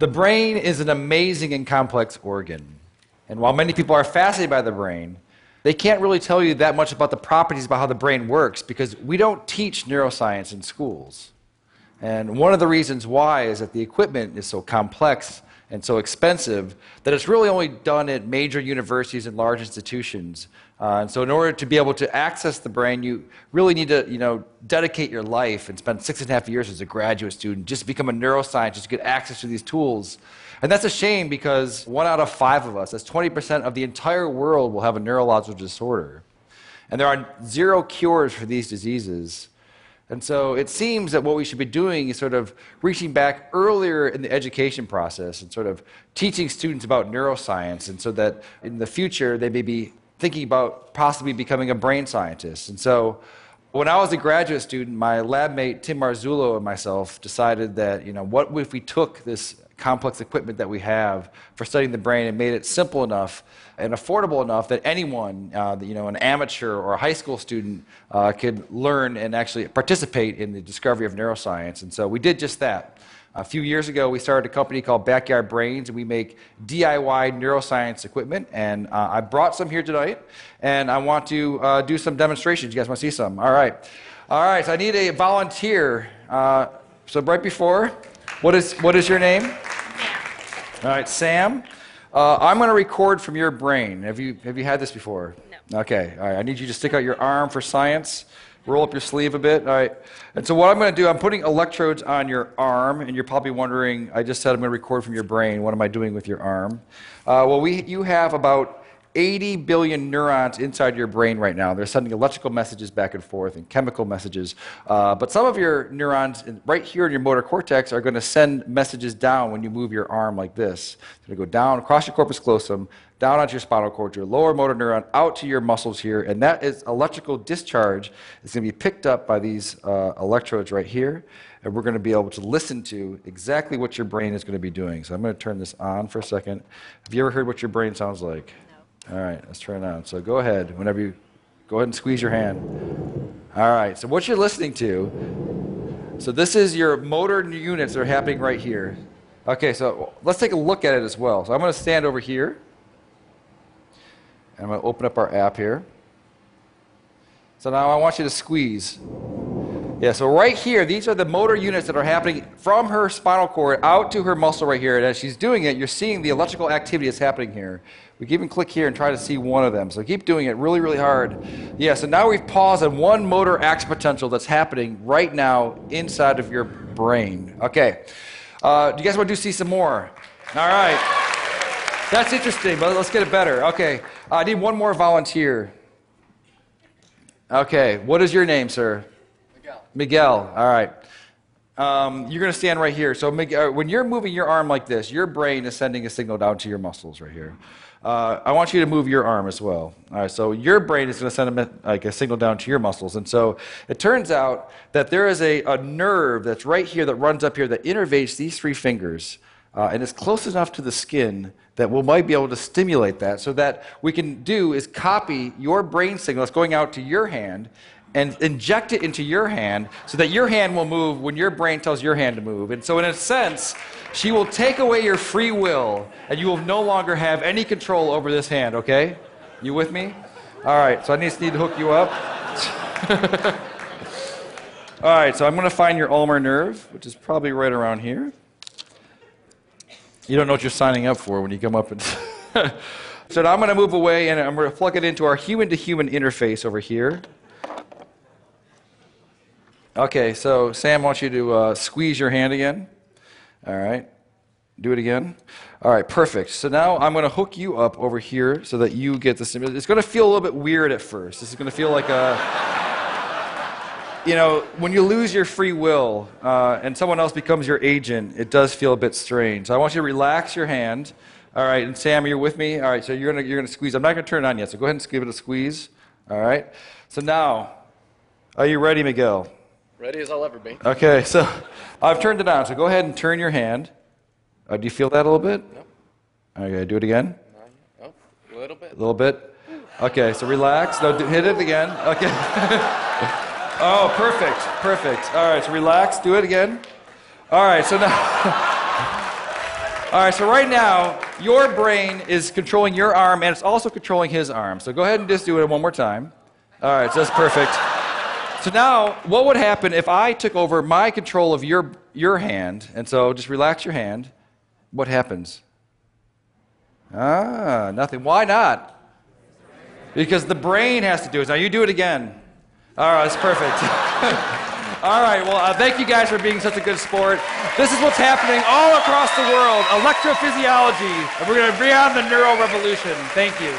The brain is an amazing and complex organ. And while many people are fascinated by the brain, they can't really tell you that much about the properties about how the brain works because we don't teach neuroscience in schools. And one of the reasons why is that the equipment is so complex and so expensive that it's really only done at major universities and large institutions. Uh, and so, in order to be able to access the brain, you really need to, you know, dedicate your life and spend six and a half years as a graduate student just to become a neuroscientist to get access to these tools. And that's a shame because one out of five of us, that's 20% of the entire world, will have a neurological disorder. And there are zero cures for these diseases. And so it seems that what we should be doing is sort of reaching back earlier in the education process and sort of teaching students about neuroscience, and so that in the future they may be thinking about possibly becoming a brain scientist. And so when I was a graduate student, my lab mate Tim Marzullo and myself decided that, you know, what if we took this complex equipment that we have for studying the brain and made it simple enough and affordable enough that anyone, uh, you know, an amateur or a high school student, uh, could learn and actually participate in the discovery of neuroscience. And so we did just that. A few years ago, we started a company called Backyard Brains, and we make DIY neuroscience equipment. And uh, I brought some here tonight, and I want to uh, do some demonstrations. You guys want to see some? All right. All right, so I need a volunteer. Uh, so, right before, what is, what is your name? All right, Sam. Uh, I'm going to record from your brain. Have you, have you had this before? No. Okay. All right. I need you to stick out your arm for science. Roll up your sleeve a bit. All right. And so, what I'm going to do, I'm putting electrodes on your arm, and you're probably wondering, I just said I'm going to record from your brain. What am I doing with your arm? Uh, well, we, you have about 80 billion neurons inside your brain right now. They're sending electrical messages back and forth and chemical messages. Uh, but some of your neurons in, right here in your motor cortex are going to send messages down when you move your arm like this. It's going to go down across your corpus callosum, down onto your spinal cord, your lower motor neuron, out to your muscles here. And that is electrical discharge is going to be picked up by these uh, electrodes right here. And we're going to be able to listen to exactly what your brain is going to be doing. So I'm going to turn this on for a second. Have you ever heard what your brain sounds like? All right, let's turn it on. So go ahead, whenever you go ahead and squeeze your hand. All right, so what you're listening to, so this is your motor units that are happening right here. Okay, so let's take a look at it as well. So I'm going to stand over here. And I'm going to open up our app here. So now I want you to squeeze. Yeah, so right here, these are the motor units that are happening from her spinal cord out to her muscle right here. And as she's doing it, you're seeing the electrical activity that's happening here. We can even click here and try to see one of them. So keep doing it really, really hard. Yeah, so now we've paused on one motor action potential that's happening right now inside of your brain. Okay. Uh, do you guys want to see some more? All right. That's interesting, but let's get it better. Okay. Uh, I need one more volunteer. Okay. What is your name, sir? Miguel. Miguel. All right. Um, you're going to stand right here. So Miguel, uh, when you're moving your arm like this, your brain is sending a signal down to your muscles right here. Uh, I want you to move your arm as well. All right, so your brain is going to send a, like a signal down to your muscles. And so it turns out that there is a, a nerve that's right here that runs up here that innervates these three fingers. Uh, and it's close enough to the skin that we might be able to stimulate that so that we can do is copy your brain signal that's going out to your hand and inject it into your hand so that your hand will move when your brain tells your hand to move. And so, in a sense, she will take away your free will and you will no longer have any control over this hand, okay? You with me? All right, so I just need to hook you up. All right, so I'm going to find your ulnar nerve, which is probably right around here. You don't know what you're signing up for when you come up and. so now I'm going to move away and I'm going to plug it into our human to human interface over here. Okay, so Sam wants you to uh, squeeze your hand again. All right. Do it again. All right, perfect. So now I'm going to hook you up over here so that you get the stimulus. It's going to feel a little bit weird at first. This is going to feel like a. You know, when you lose your free will uh, and someone else becomes your agent, it does feel a bit strange. So I want you to relax your hand. All right, and Sam, you're with me? All right, so you're going to you're going to squeeze. I'm not going to turn it on yet, so go ahead and give it a squeeze. All right. So now, are you ready, Miguel? Ready as I'll ever be. Okay, so I've turned it on. So go ahead and turn your hand. Uh, do you feel that a little bit? No. Okay, do it again. Oh, a little bit. A little bit. Okay, so relax. No, do, hit it again. Okay. oh, perfect, perfect. All right, so relax. Do it again. All right, so now. All right, so right now, your brain is controlling your arm and it's also controlling his arm. So go ahead and just do it one more time. All right, so that's perfect. So now, what would happen if I took over my control of your, your hand? And so just relax your hand. What happens? Ah, nothing. Why not? Because the brain has to do it. Now you do it again. All right, that's perfect. all right, well, uh, thank you guys for being such a good sport. This is what's happening all across the world electrophysiology. And we're going to bring on the neuro revolution. Thank you.